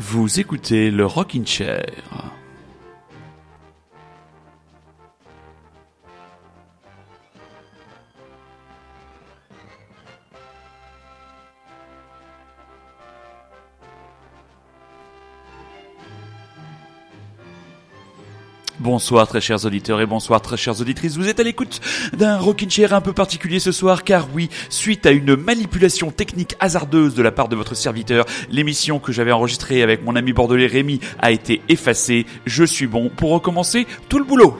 Vous écoutez le Rockin' Chair. Bonsoir très chers auditeurs et bonsoir très chères auditrices. Vous êtes à l'écoute d'un rockin' chair un peu particulier ce soir car oui, suite à une manipulation technique hasardeuse de la part de votre serviteur, l'émission que j'avais enregistrée avec mon ami bordelais Rémi a été effacée. Je suis bon pour recommencer tout le boulot.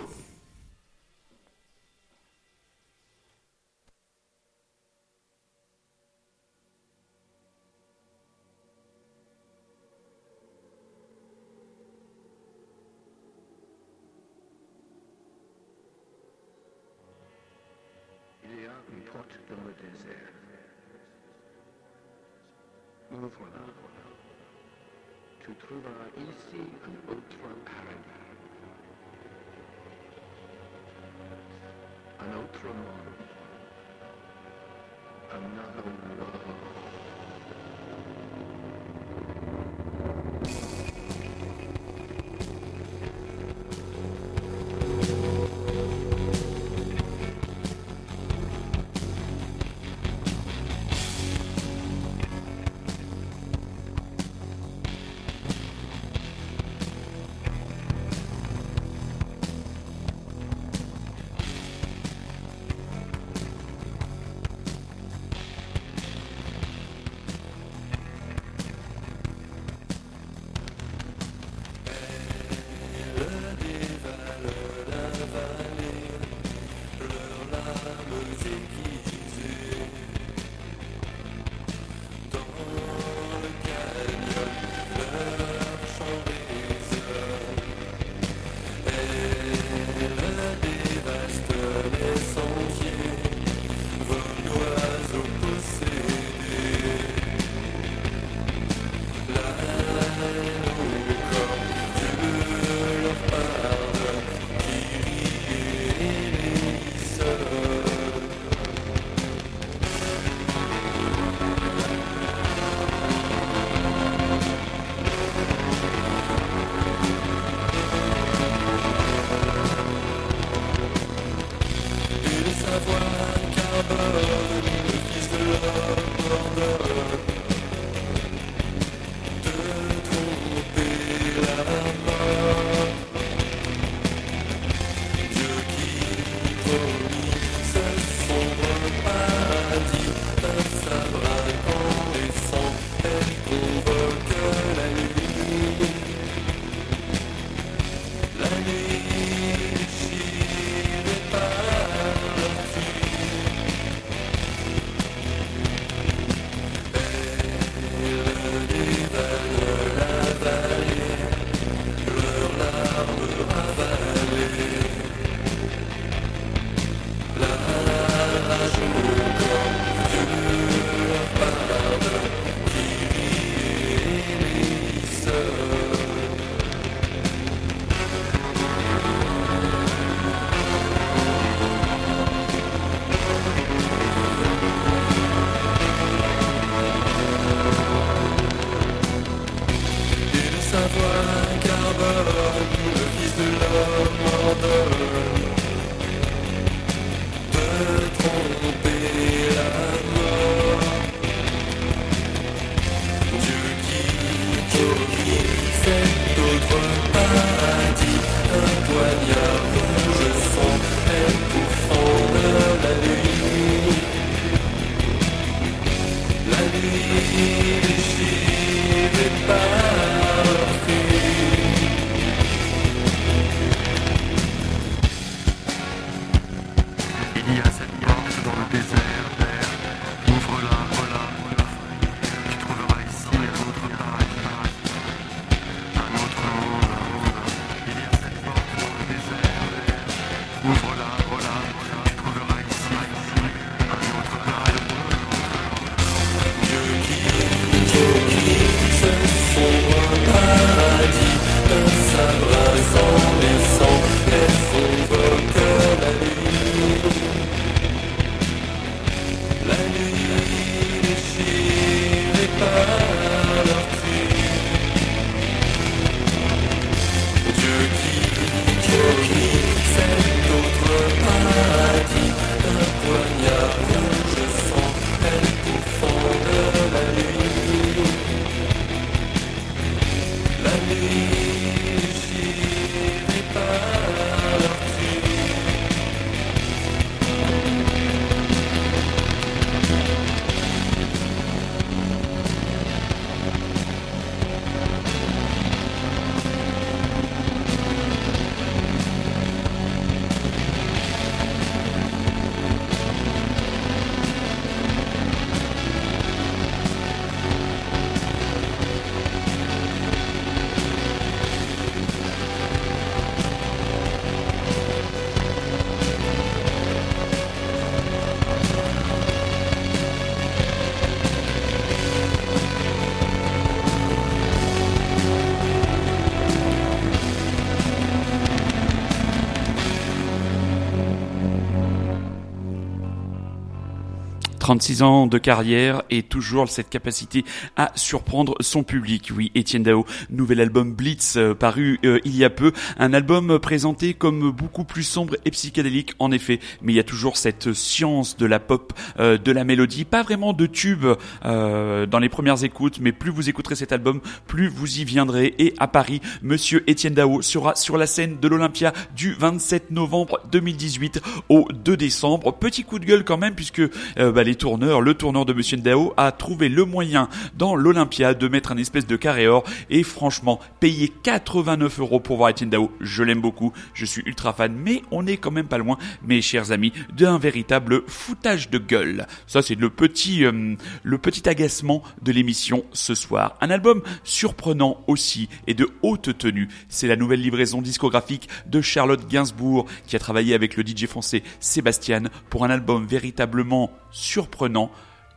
36 ans de carrière et toujours cette capacité à surprendre son public. Oui, Étienne Dao, nouvel album Blitz euh, paru euh, il y a peu, un album présenté comme beaucoup plus sombre et psychédélique en effet, mais il y a toujours cette science de la pop, euh, de la mélodie, pas vraiment de tube dans les premières écoutes, mais plus vous écouterez cet album, plus vous y viendrez. Et à Paris, Monsieur Étienne Dao sera sur la scène de l'Olympia du 27 novembre 2018 au 2 décembre. Petit coup de gueule quand même puisque bah, les tourneurs, le tourneur de Monsieur Dao a trouvé le moyen dans l'Olympia de mettre un espèce de carré or et franchement payer 89 euros pour voir Etienne Dao, je l'aime beaucoup, je suis ultra fan, mais on est quand même pas loin, mes chers amis, d'un véritable foutage de gueule. Ça c'est le petit euh, le petit agacement de l'émission ce soir. Un album surprenant aussi et de haute tenue. C'est la nouvelle livraison discographique de Charlotte Gainsbourg qui a travaillé avec le DJ français Sébastien pour un album véritablement surprenant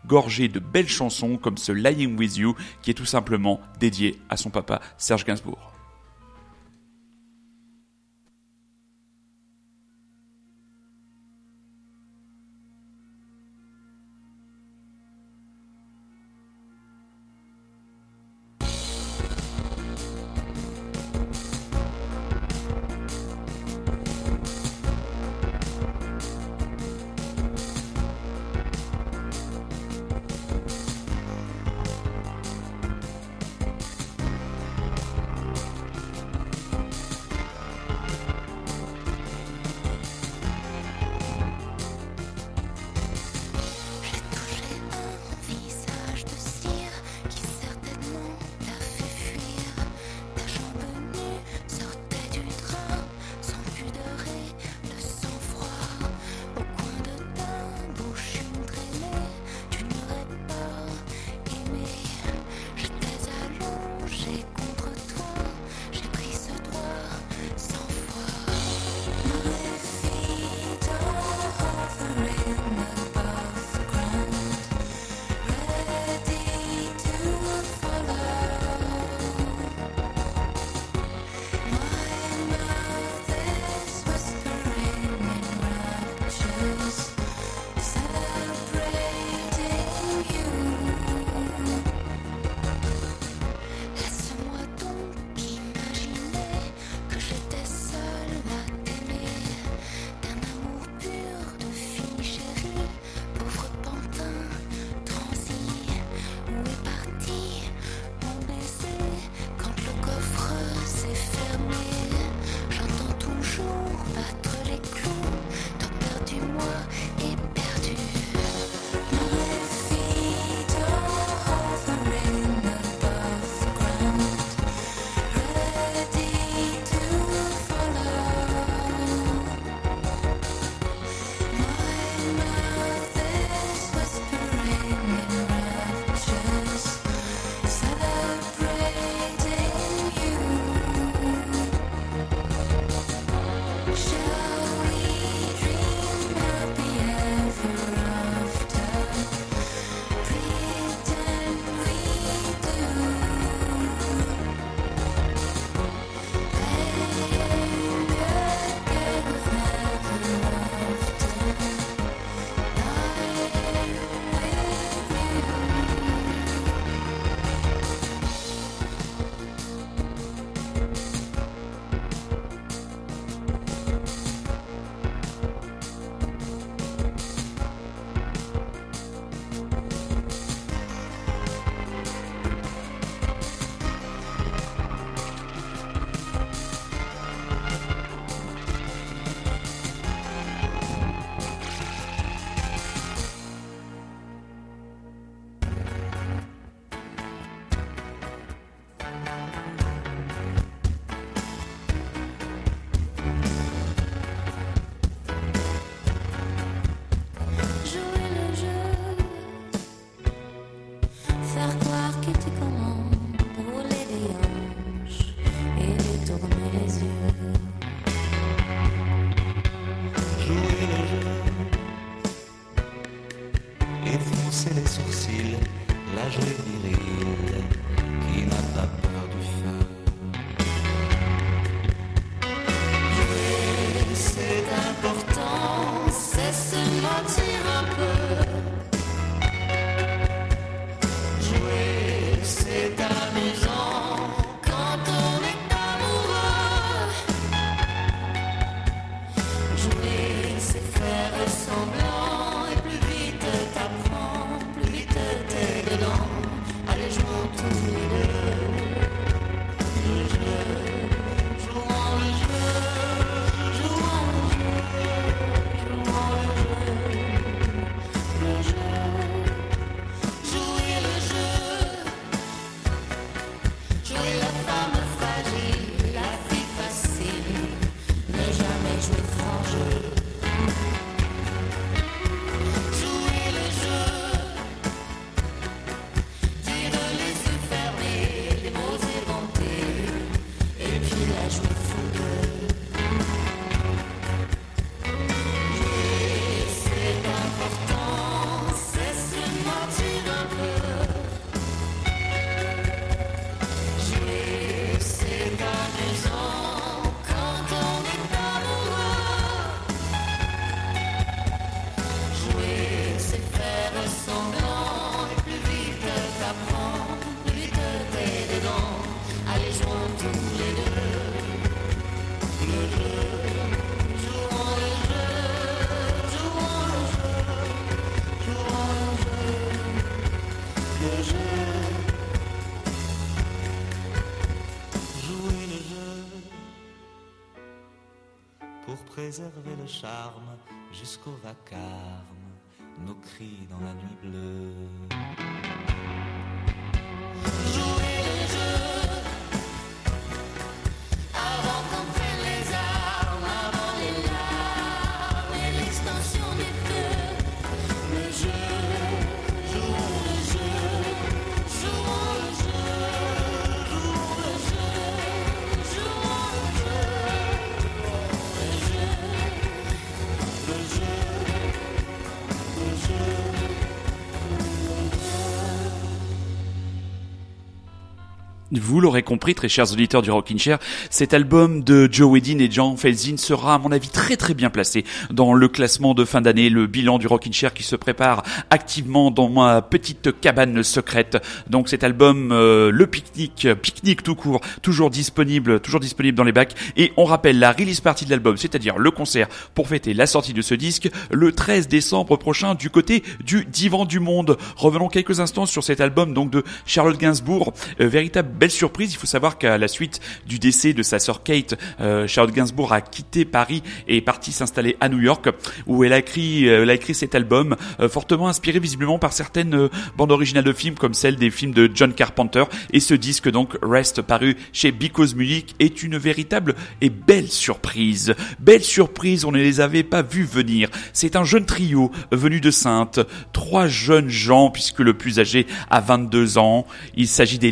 gorgé de belles chansons comme ce Lying With You qui est tout simplement dédié à son papa Serge Gainsbourg. Charme jusqu'au vacarme, nos cris dans la nuit bleue. Vous l'aurez compris, très chers auditeurs du Rockin' Chair, cet album de Joe Wedin et Jean Felzin sera, à mon avis, très très bien placé dans le classement de fin d'année, le bilan du Rockin' Chair qui se prépare activement dans ma petite cabane secrète. Donc cet album, euh, le pique-nique, pique-nique tout court, toujours disponible, toujours disponible dans les bacs. Et on rappelle la release party de l'album, c'est-à-dire le concert pour fêter la sortie de ce disque, le 13 décembre prochain du côté du Divan du Monde. Revenons quelques instants sur cet album donc de Charlotte Gainsbourg, Euh, véritable belle surprise. Il faut savoir qu'à la suite du décès de sa sœur Kate, euh, Charlotte Gainsbourg a quitté Paris et est partie s'installer à New York, où elle a écrit, euh, elle a écrit cet album, euh, fortement inspiré visiblement par certaines euh, bandes originales de films, comme celle des films de John Carpenter. Et ce disque donc Rest, paru chez Because Music, est une véritable et belle surprise. Belle surprise, on ne les avait pas vus venir. C'est un jeune trio venu de Sainte, trois jeunes gens, puisque le plus âgé a 22 ans. Il s'agit des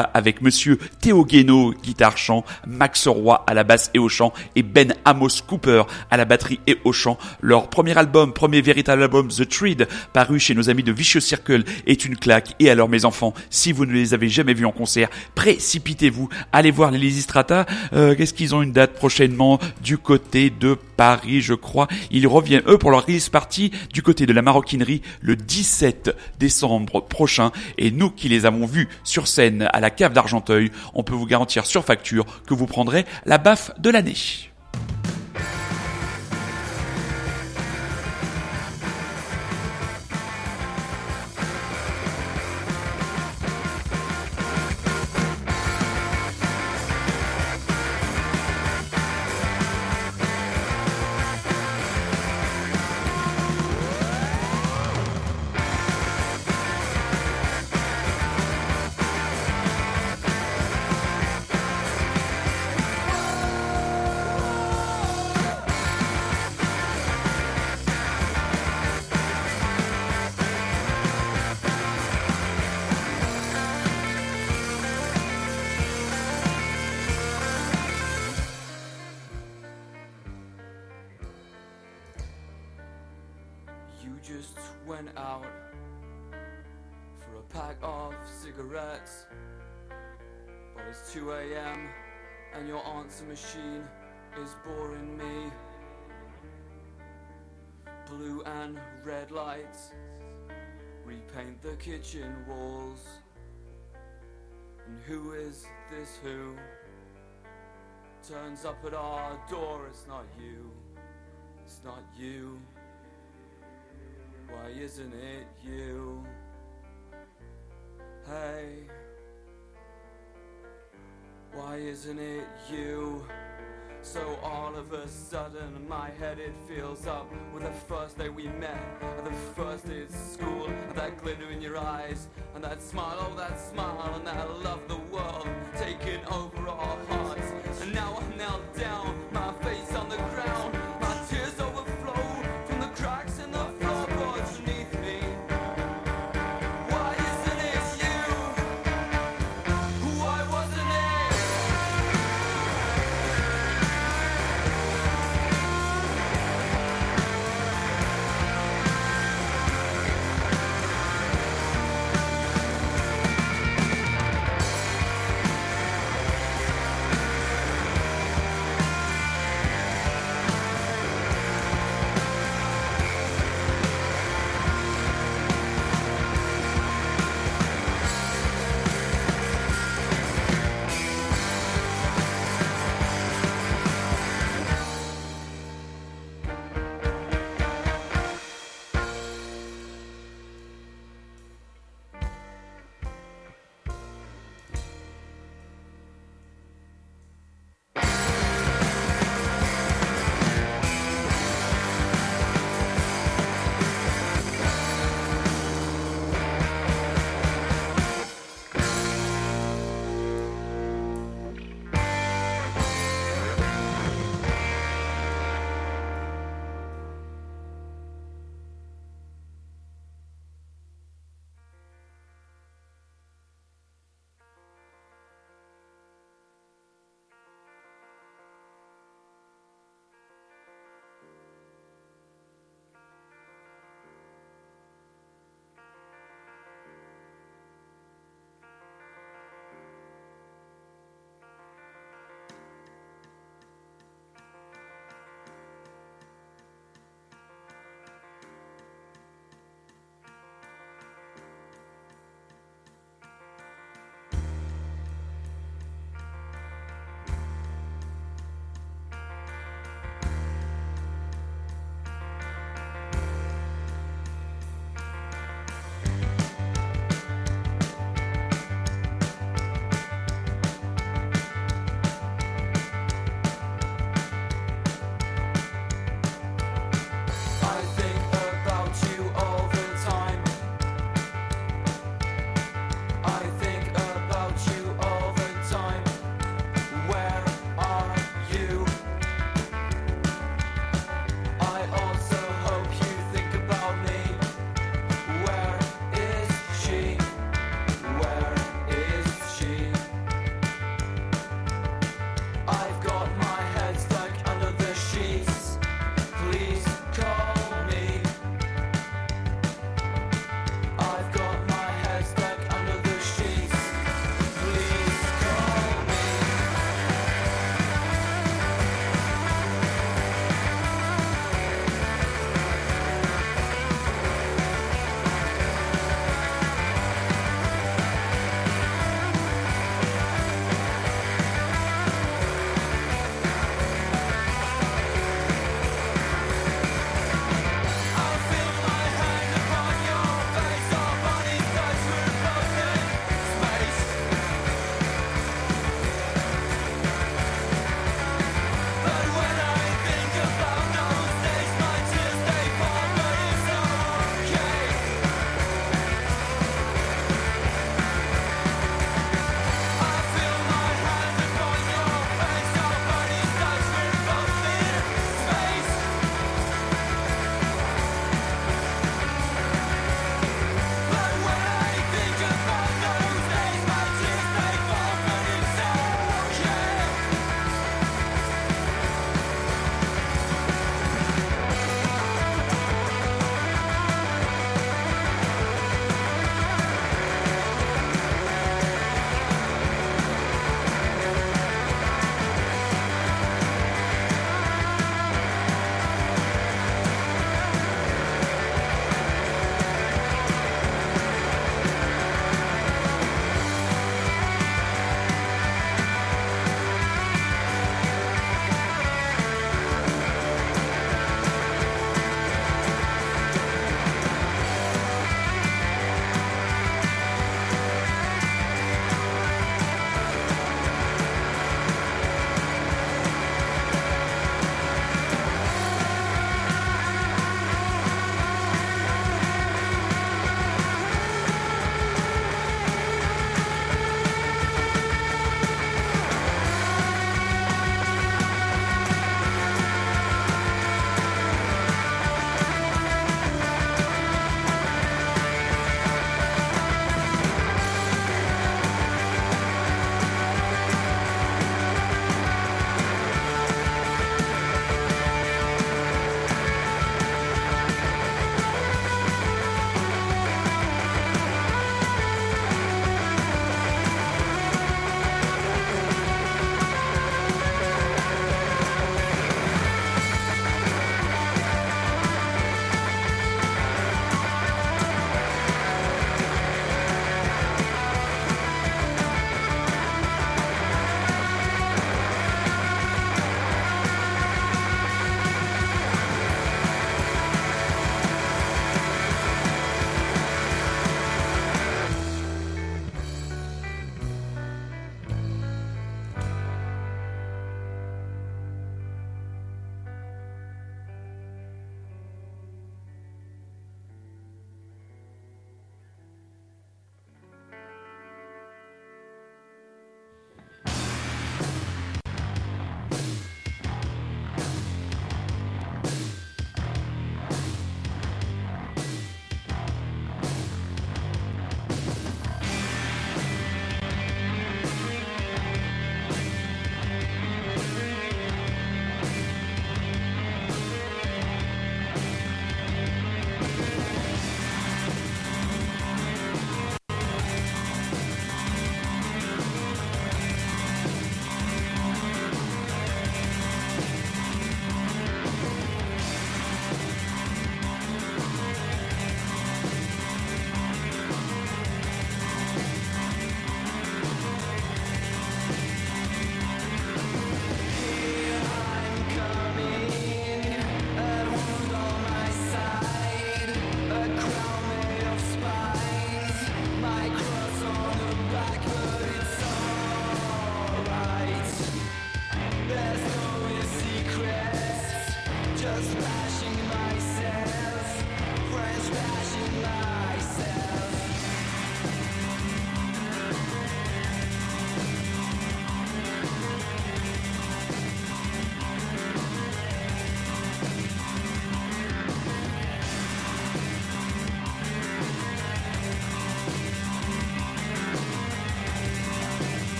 Avec monsieur Théo Guénaud, guitare-chant, Max Roy à la basse et au chant, et Ben Amos Cooper à la batterie et au chant. Leur premier album, premier véritable album, The Treed, paru chez nos amis de Vicious Circle, est une claque. Et alors mes enfants, si vous ne les avez jamais vus en concert, précipitez-vous, allez voir les Lysistrata. Euh, Qu'est-ce qu'ils ont une date prochainement du côté de Paris, je crois. Ils reviennent, eux, pour leur release party du côté de la maroquinerie le 17 décembre prochain. Et nous qui les avons vus sur scène à la cave d'Argenteuil, on peut vous garantir sur facture que vous prendrez la baffe de l'année. And red lights repaint the kitchen walls. And who is this who turns up at our door? It's not you. It's not you. Why isn't it you? Hey, why isn't it you? So all of a sudden my head it fills up with the first day we met, and the first day at school, and that glitter in your eyes, and that smile, oh that smile, and that love the world taking over our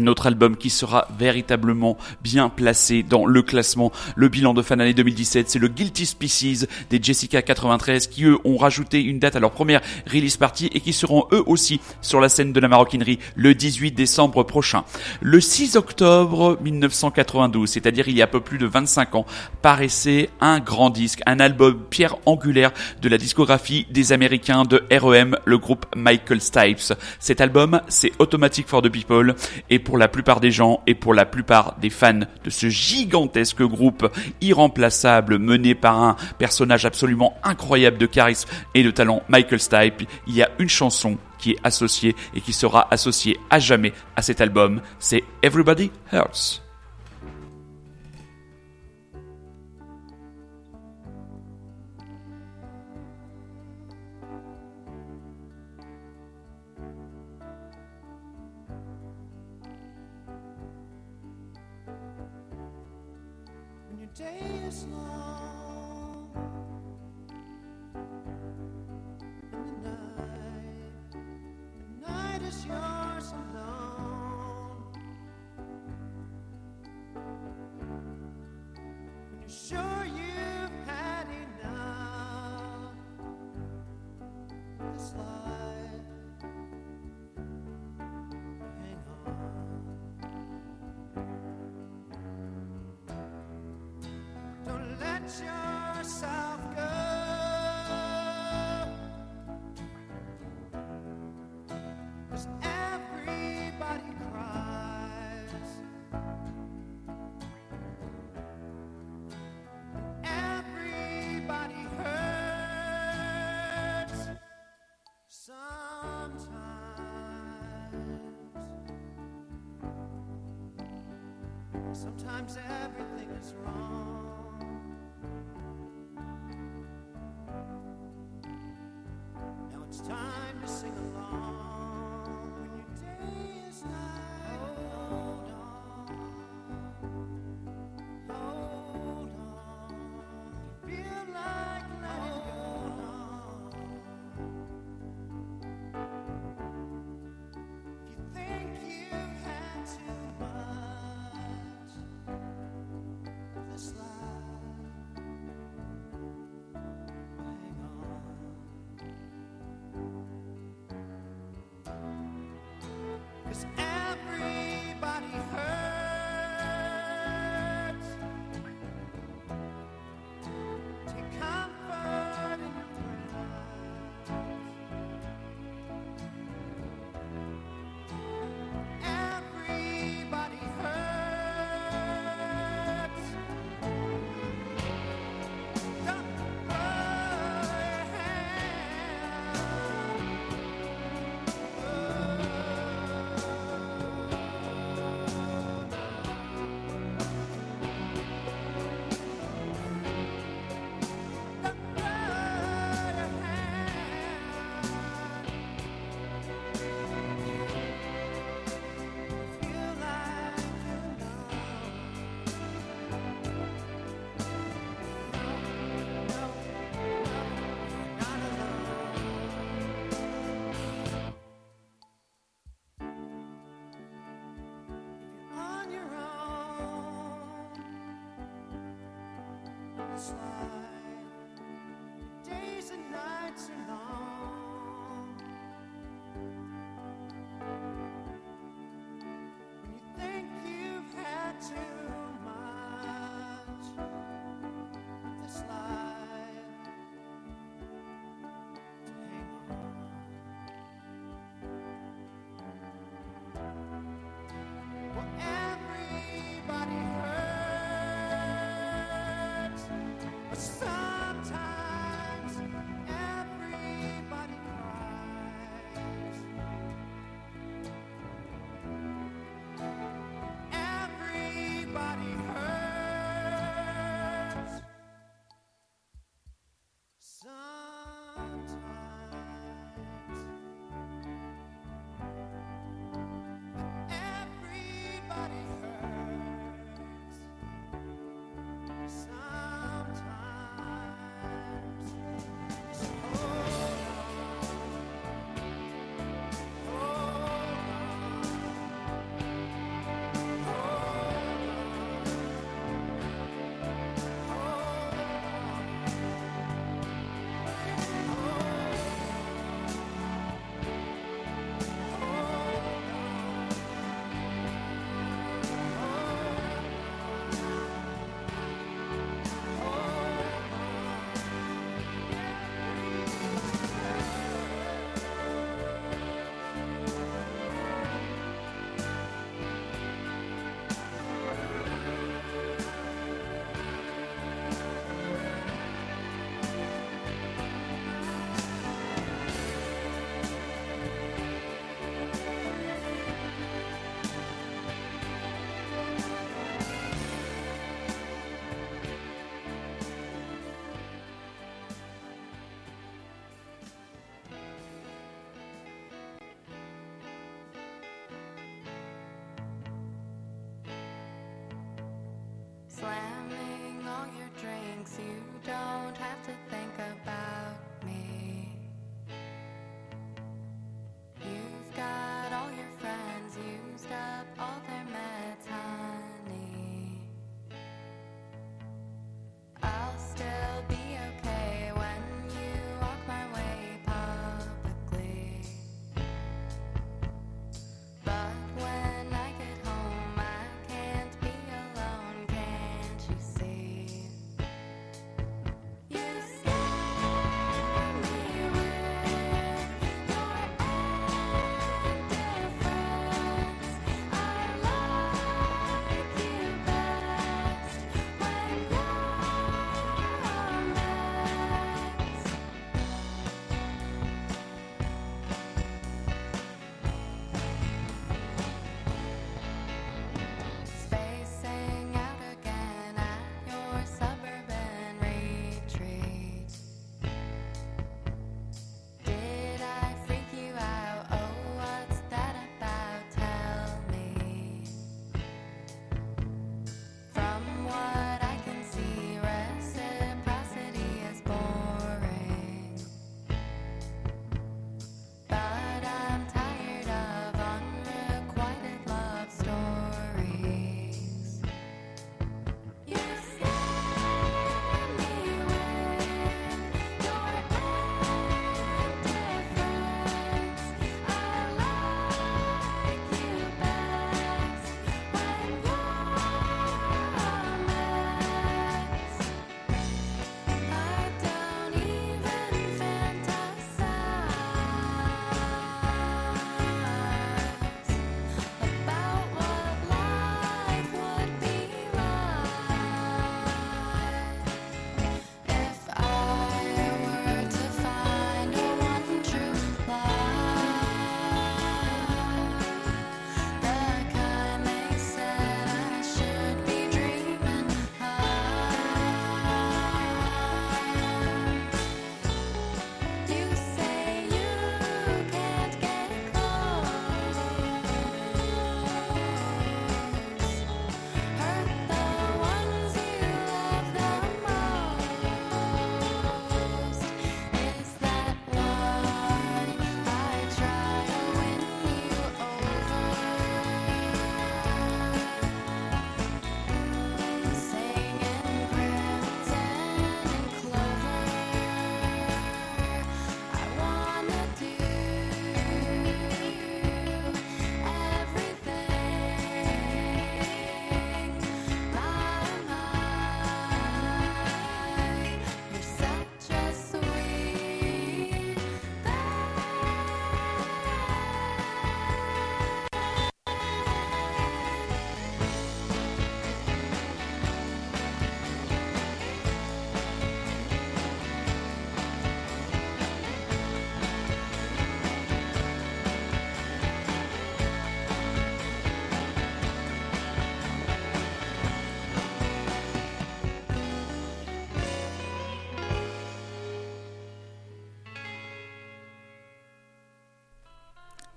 un autre album qui sera véritablement bien placé dans le classement. Le bilan de fin d'année 2017, c'est le Guilty Species des Jessica 93 qui eux ont rajouté une date à leur première release party et qui seront eux aussi sur la scène de la maroquinerie le 18 décembre prochain. Le 6 octobre 1992, c'est-à-dire il y a un peu plus de 25 ans, paraissait un grand disque, un album pierre angulaire de la discographie des Américains de REM, le groupe Michael Stipes. Cet album, c'est Automatic for the People et pour la plupart des gens et pour la plupart des fans de ce gigantesque groupe irremplaçable mené par un personnage absolument incroyable de charisme et de talent, Michael Stipe, il y a une chanson qui est associée et qui sera associée à jamais à cet album, c'est Everybody Hurts. days long. Sometimes everything is wrong.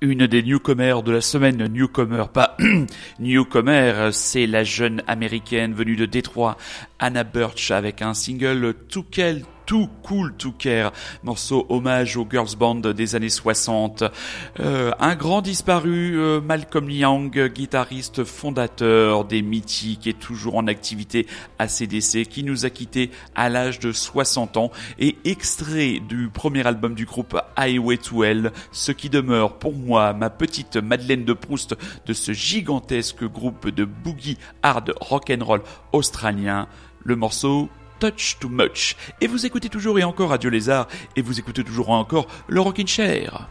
Une des newcomers de la semaine, newcomer, pas newcomer, c'est la jeune américaine venue de Détroit, Anna Birch, avec un single Too Kel Too Cool To Care, morceau hommage aux girls band des années 60. Euh, un grand disparu, euh, Malcolm Young, guitariste fondateur des Mythiques et toujours en activité à CDC, qui nous a quittés à l'âge de 60 ans et extrait du premier album du groupe Highway to Hell, ce qui demeure pour moi ma petite Madeleine de Proust de ce gigantesque groupe de boogie hard rock'n'roll australien, le morceau Touch Too Much. Et vous écoutez toujours et encore Radio Lézard, et vous écoutez toujours et encore le Rockin' Chair.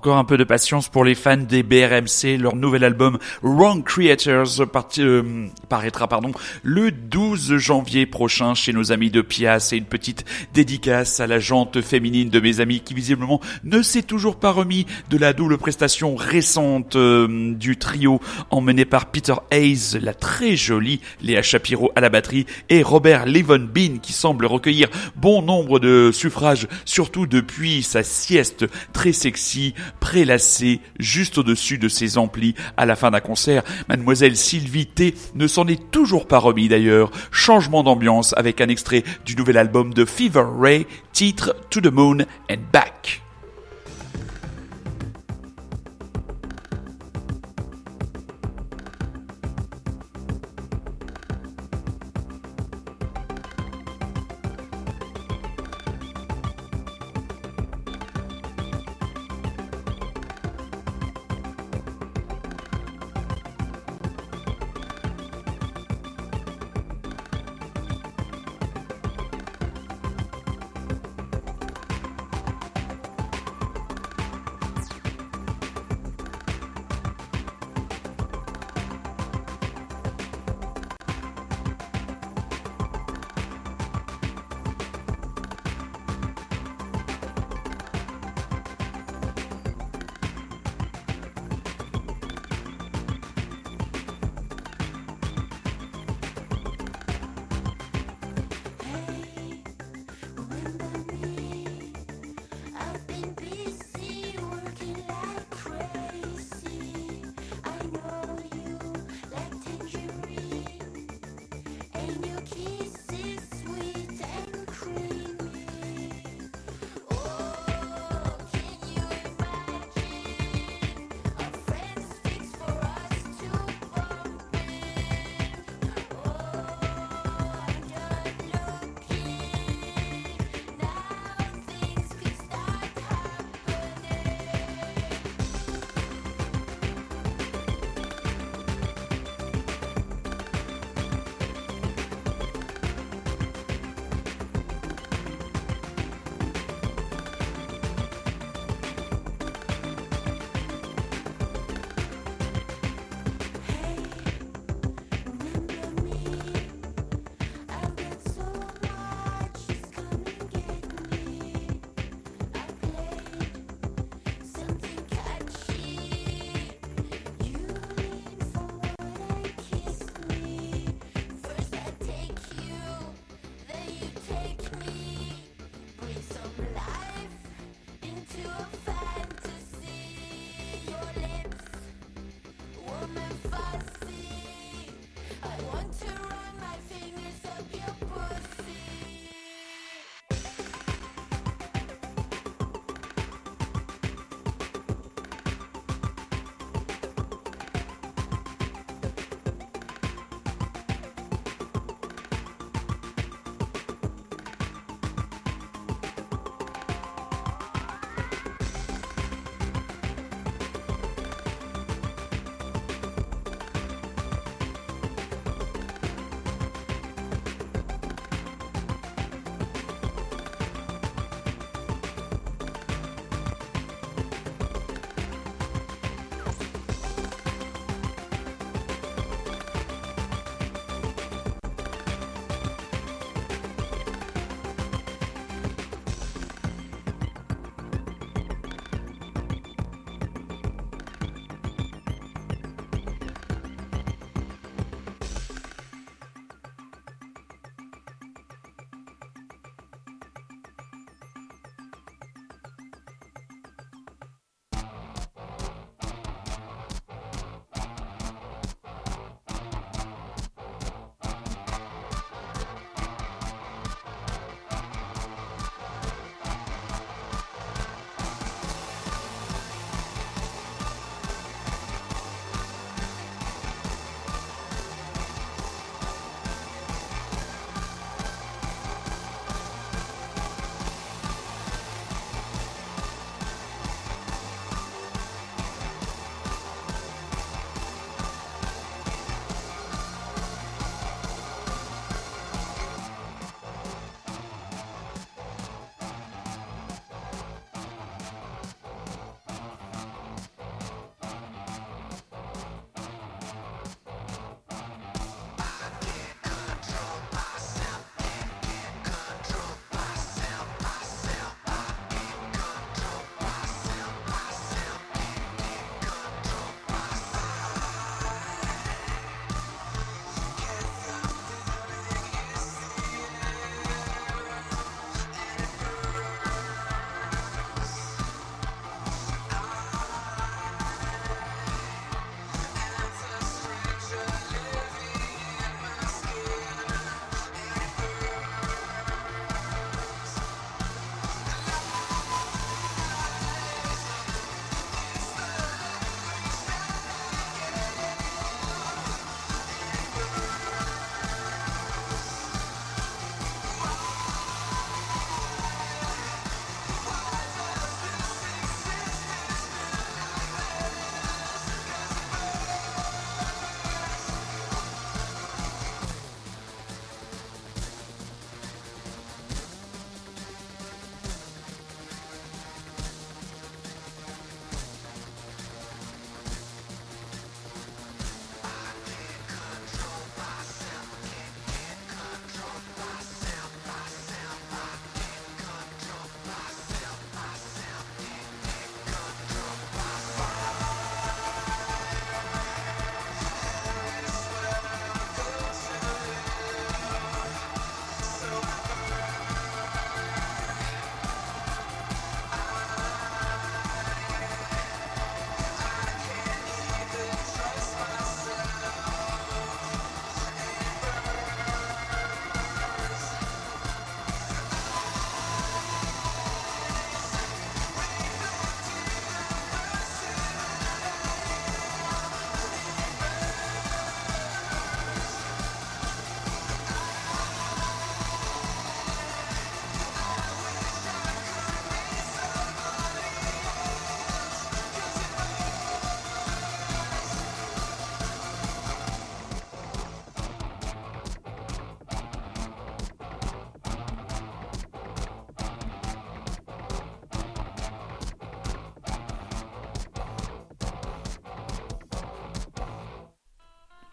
Encore un peu de patience pour les fans des BRMC. Leur nouvel album Wrong Creators euh, paraîtra pardon, le 12 janvier prochain chez nos amis de Pias. Et une petite dédicace à la jante féminine de mes amis qui visiblement ne s'est toujours pas remis de la double prestation récente euh, du trio emmené par Peter Hayes, la très jolie Léa Shapiro à la batterie et Robert Levon Bean qui semble recueillir bon nombre de suffrages, surtout depuis sa sieste très sexy, prélassée juste au-dessus de ses amplis à la fin d'un concert. Mademoiselle Sylvie T ne s'en est toujours pas remis d'ailleurs. Changement d'ambiance avec un extrait du nouvel album de Fever Ray, titre To the Moon and Back.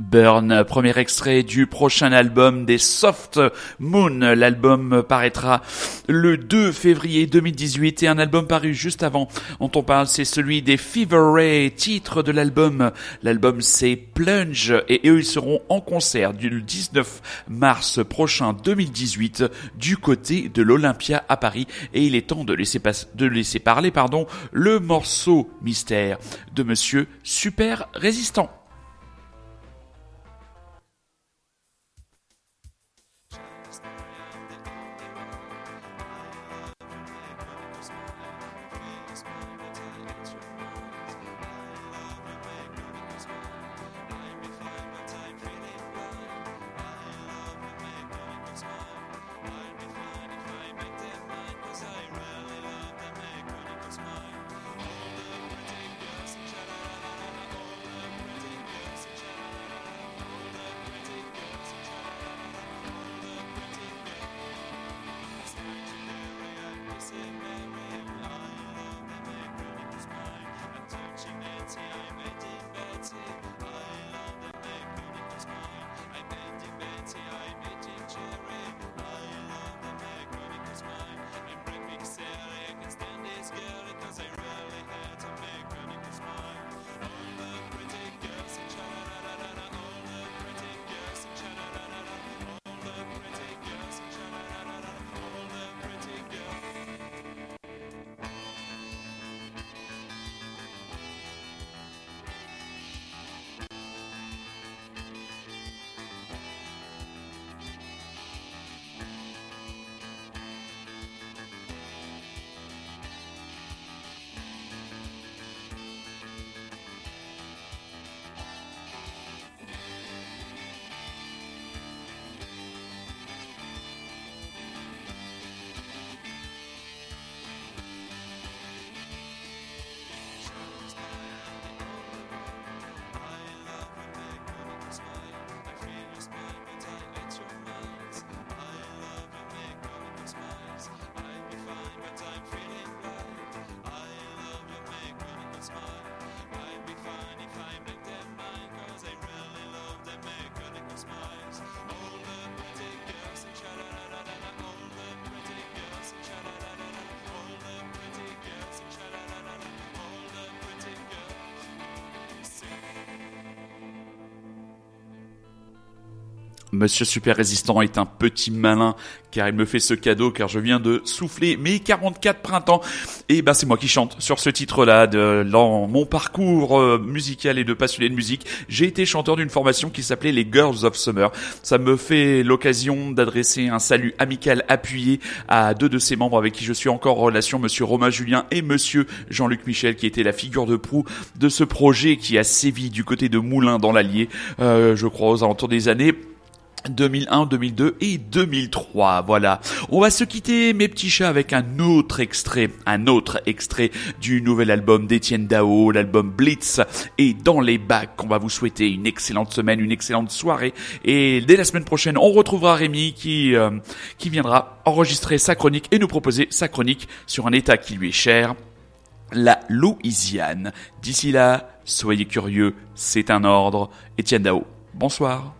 Burn, premier extrait du prochain album des Soft Moon. L'album paraîtra le 2 février 2018 et un album paru juste avant dont on parle, c'est celui des Fever Ray, titre de l'album. L'album c'est Plunge et eux ils seront en concert du 19 mars prochain 2018 du côté de l'Olympia à Paris et il est temps de laisser, parler pardon, le morceau mystère de monsieur Super Résistant. Monsieur Super Résistant est un petit malin car il me fait ce cadeau car je viens de souffler mes 44 printemps et ben c'est moi qui chante sur ce titre-là de dans mon parcours euh, musical et de passionné de musique. J'ai été chanteur d'une formation qui s'appelait les Girls of Summer. Ça me fait l'occasion d'adresser un salut amical appuyé à deux de ses membres avec qui je suis encore en relation, monsieur Romain Julien et monsieur Jean-Luc Michel qui était la figure de proue de ce projet qui a sévi du côté de Moulins dans l'Allier, euh, je crois aux alentours des années 2001, 2002 et 2003. Voilà. On va se quitter, mes petits chats, avec un autre extrait, un autre extrait du nouvel album d'Étienne Dao, l'album Blitz. Et dans les bacs, on va vous souhaiter une excellente semaine, une excellente soirée. Et dès la semaine prochaine, on retrouvera Rémi qui, euh, qui viendra enregistrer sa chronique et nous proposer sa chronique sur un état qui lui est cher la Louisiane. D'ici là, soyez curieux, c'est un ordre. Étienne Dao, bonsoir.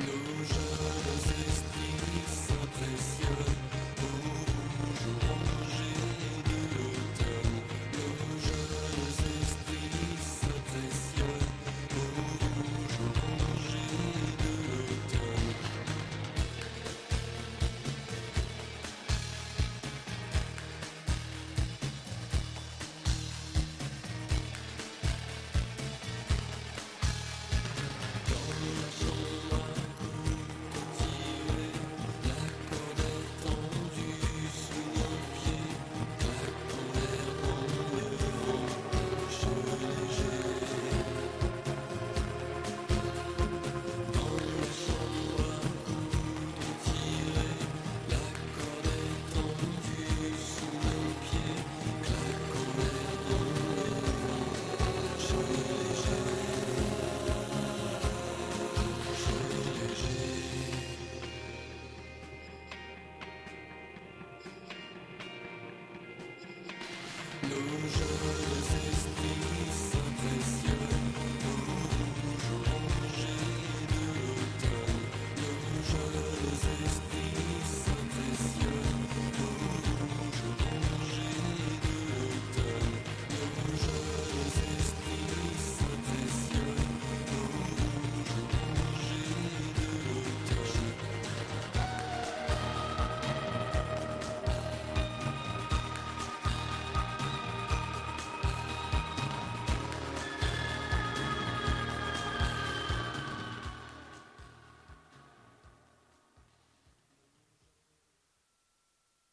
Nos